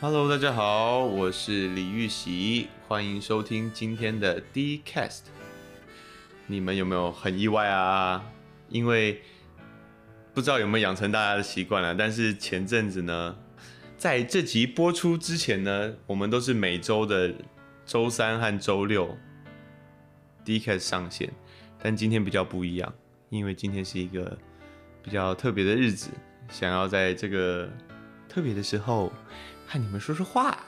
Hello，大家好，我是李玉玺，欢迎收听今天的 D-Cast。你们有没有很意外啊？因为不知道有没有养成大家的习惯了，但是前阵子呢，在这集播出之前呢，我们都是每周的周三和周六 D-Cast 上线，但今天比较不一样，因为今天是一个比较特别的日子，想要在这个特别的时候。和你们说说话，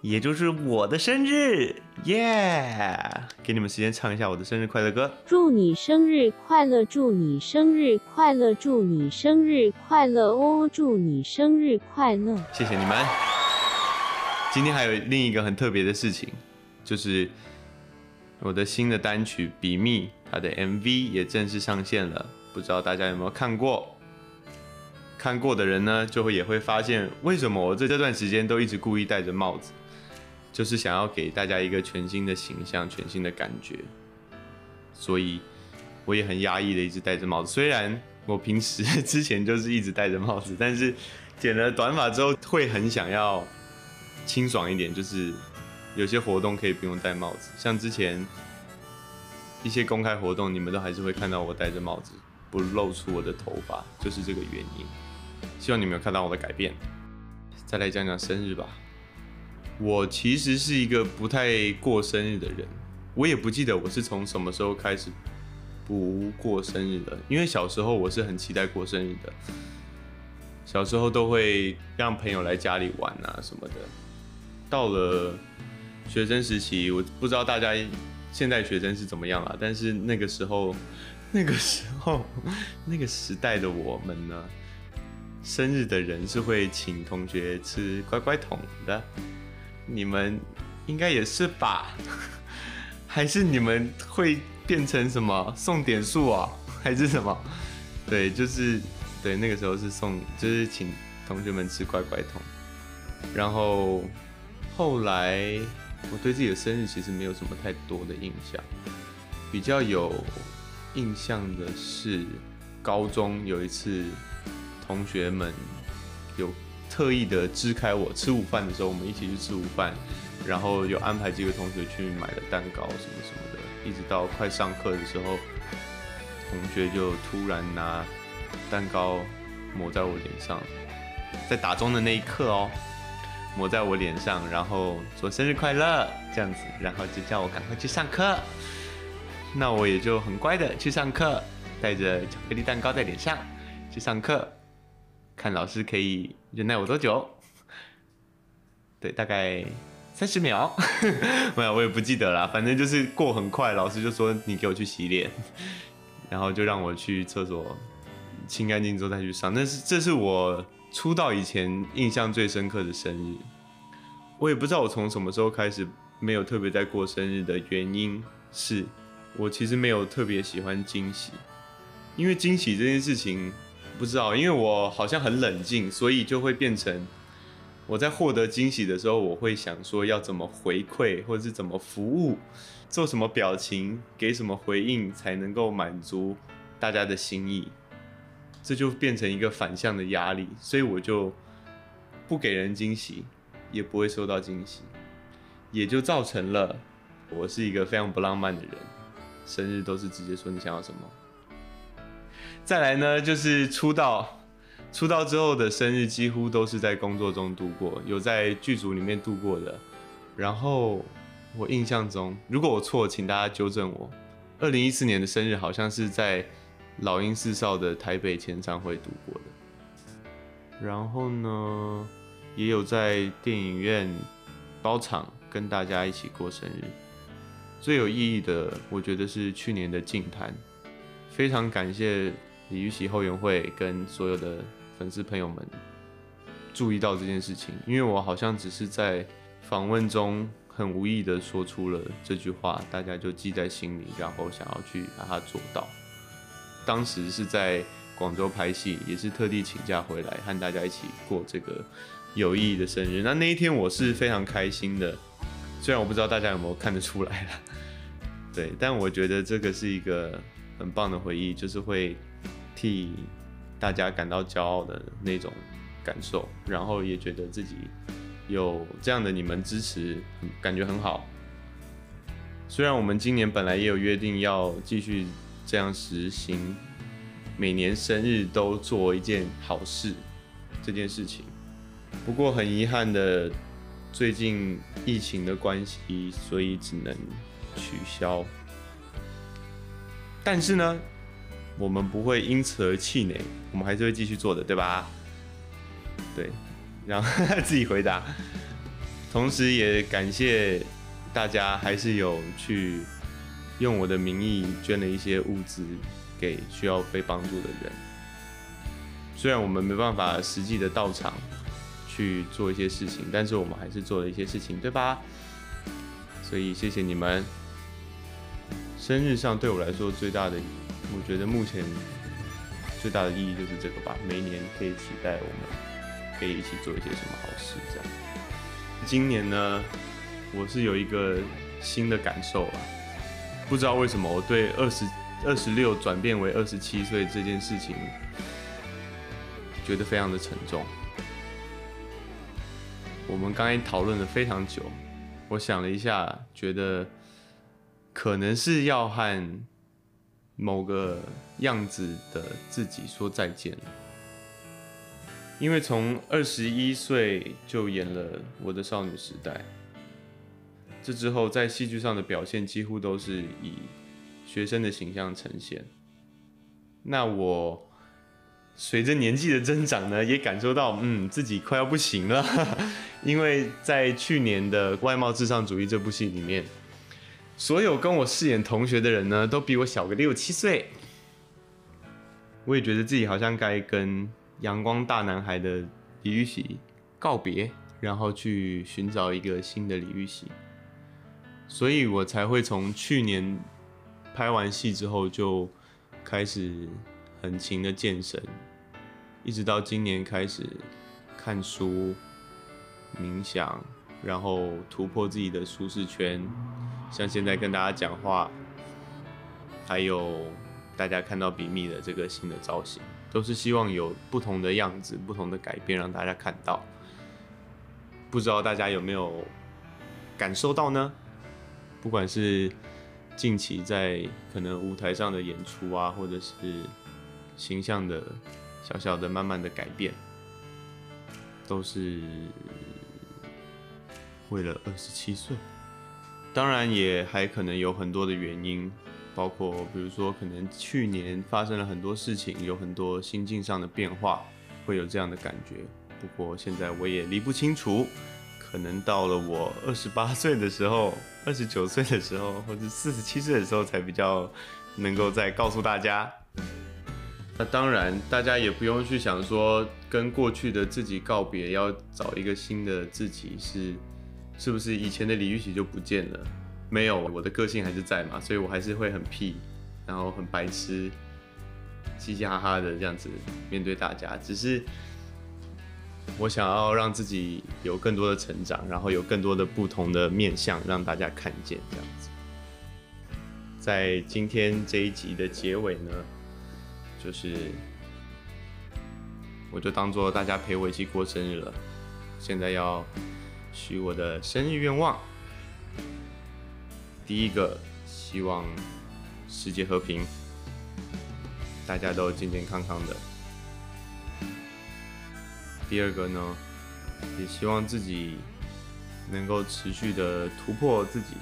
也就是我的生日，耶！给你们时间唱一下我的生日快乐歌。祝你生日快乐！祝你生日快乐！祝你生日快乐哦！祝你生日快乐！谢谢你们。今天还有另一个很特别的事情，就是我的新的单曲《比密》，它的 MV 也正式上线了，不知道大家有没有看过？看过的人呢，就会也会发现，为什么我在这段时间都一直故意戴着帽子，就是想要给大家一个全新的形象、全新的感觉。所以我也很压抑的一直戴着帽子。虽然我平时之前就是一直戴着帽子，但是剪了短发之后会很想要清爽一点，就是有些活动可以不用戴帽子。像之前一些公开活动，你们都还是会看到我戴着帽子，不露出我的头发，就是这个原因。希望你们有看到我的改变。再来讲讲生日吧。我其实是一个不太过生日的人，我也不记得我是从什么时候开始不过生日的。因为小时候我是很期待过生日的，小时候都会让朋友来家里玩啊什么的。到了学生时期，我不知道大家现在学生是怎么样了，但是那个时候，那个时候，那个时代的我们呢？生日的人是会请同学吃乖乖桶的，你们应该也是吧？还是你们会变成什么送点数啊？还是什么？对，就是对，那个时候是送，就是请同学们吃乖乖桶。然后后来我对自己的生日其实没有什么太多的印象，比较有印象的是高中有一次。同学们有特意的支开我吃午饭的时候，我们一起去吃午饭，然后有安排几个同学去买了蛋糕什么什么的，一直到快上课的时候，同学就突然拿蛋糕抹在我脸上，在打钟的那一刻哦，抹在我脸上，然后说生日快乐这样子，然后就叫我赶快去上课，那我也就很乖的去上课，带着巧克力蛋糕在脸上去上课。看老师可以忍耐我多久？对，大概三十秒。没有，我也不记得了。反正就是过很快，老师就说你给我去洗脸，然后就让我去厕所清干净之后再去上。那是这是我出道以前印象最深刻的生日。我也不知道我从什么时候开始没有特别在过生日的原因是，我其实没有特别喜欢惊喜，因为惊喜这件事情。不知道，因为我好像很冷静，所以就会变成我在获得惊喜的时候，我会想说要怎么回馈，或者是怎么服务，做什么表情，给什么回应才能够满足大家的心意，这就变成一个反向的压力，所以我就不给人惊喜，也不会收到惊喜，也就造成了我是一个非常不浪漫的人，生日都是直接说你想要什么。再来呢，就是出道，出道之后的生日几乎都是在工作中度过，有在剧组里面度过的。然后我印象中，如果我错，请大家纠正我。二零一四年的生日好像是在老鹰四少的台北签唱会度过的。然后呢，也有在电影院包场跟大家一起过生日。最有意义的，我觉得是去年的净滩，非常感谢。李玉玺后援会跟所有的粉丝朋友们注意到这件事情，因为我好像只是在访问中很无意的说出了这句话，大家就记在心里，然后想要去把它做到。当时是在广州拍戏，也是特地请假回来和大家一起过这个有意义的生日。那那一天我是非常开心的，虽然我不知道大家有没有看得出来了，对，但我觉得这个是一个很棒的回忆，就是会。替大家感到骄傲的那种感受，然后也觉得自己有这样的你们支持，感觉很好。虽然我们今年本来也有约定要继续这样实行，每年生日都做一件好事这件事情，不过很遗憾的，最近疫情的关系，所以只能取消。但是呢，我们不会因此而气馁，我们还是会继续做的，对吧？对，然后自己回答，同时也感谢大家，还是有去用我的名义捐了一些物资给需要被帮助的人。虽然我们没办法实际的到场去做一些事情，但是我们还是做了一些事情，对吧？所以谢谢你们。生日上对我来说最大的，我觉得目前最大的意义就是这个吧。每年可以期待我们可以一起做一些什么好事，这样。今年呢，我是有一个新的感受啊，不知道为什么我对二十二十六转变为二十七岁这件事情，觉得非常的沉重。我们刚才讨论了非常久，我想了一下，觉得。可能是要和某个样子的自己说再见，因为从二十一岁就演了《我的少女时代》，这之后在戏剧上的表现几乎都是以学生的形象呈现。那我随着年纪的增长呢，也感受到，嗯，自己快要不行了，因为在去年的《外貌至上主义》这部戏里面。所有跟我饰演同学的人呢，都比我小个六七岁。我也觉得自己好像该跟阳光大男孩的李玉玺告别，然后去寻找一个新的李玉玺。所以我才会从去年拍完戏之后就开始很勤的健身，一直到今年开始看书、冥想，然后突破自己的舒适圈。像现在跟大家讲话，还有大家看到比密的这个新的造型，都是希望有不同的样子、不同的改变让大家看到。不知道大家有没有感受到呢？不管是近期在可能舞台上的演出啊，或者是形象的小小的、慢慢的改变，都是为了二十七岁。当然也还可能有很多的原因，包括比如说可能去年发生了很多事情，有很多心境上的变化，会有这样的感觉。不过现在我也理不清楚，可能到了我二十八岁的时候、二十九岁的时候，或者四十七岁的时候，才比较能够再告诉大家。那当然，大家也不用去想说跟过去的自己告别，要找一个新的自己是。是不是以前的李玉玺就不见了？没有，我的个性还是在嘛，所以我还是会很屁，然后很白痴，嘻嘻哈哈的这样子面对大家。只是我想要让自己有更多的成长，然后有更多的不同的面向让大家看见这样子。在今天这一集的结尾呢，就是我就当做大家陪我一起过生日了，现在要。许我的生日愿望，第一个希望世界和平，大家都健健康康的。第二个呢，也希望自己能够持续的突破自己，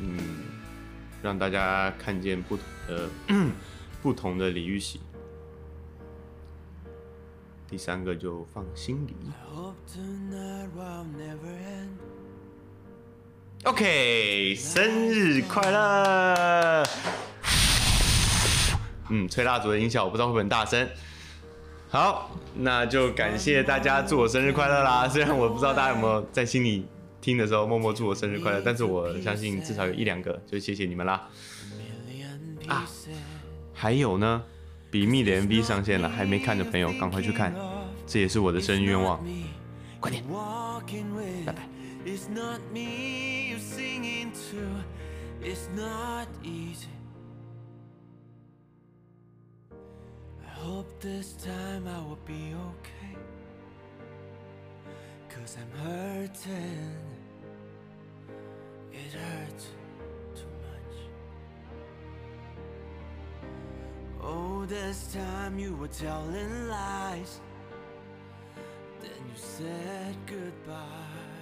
嗯，让大家看见不同的 不同的李玉玺。第三个就放心里。OK，生日快乐！嗯，吹蜡烛的音效我不知道会不会很大声。好，那就感谢大家祝我生日快乐啦！虽然我不知道大家有没有在心里听的时候默默祝我生日快乐，但是我相信至少有一两个，就谢谢你们啦。啊，还有呢？比密的 MV 上线了，还没看的朋友赶快去看，这也是我的生日愿望。快点，拜拜。this time I will be okay. Cause I'm hurting. This time you were telling lies. Then you said goodbye.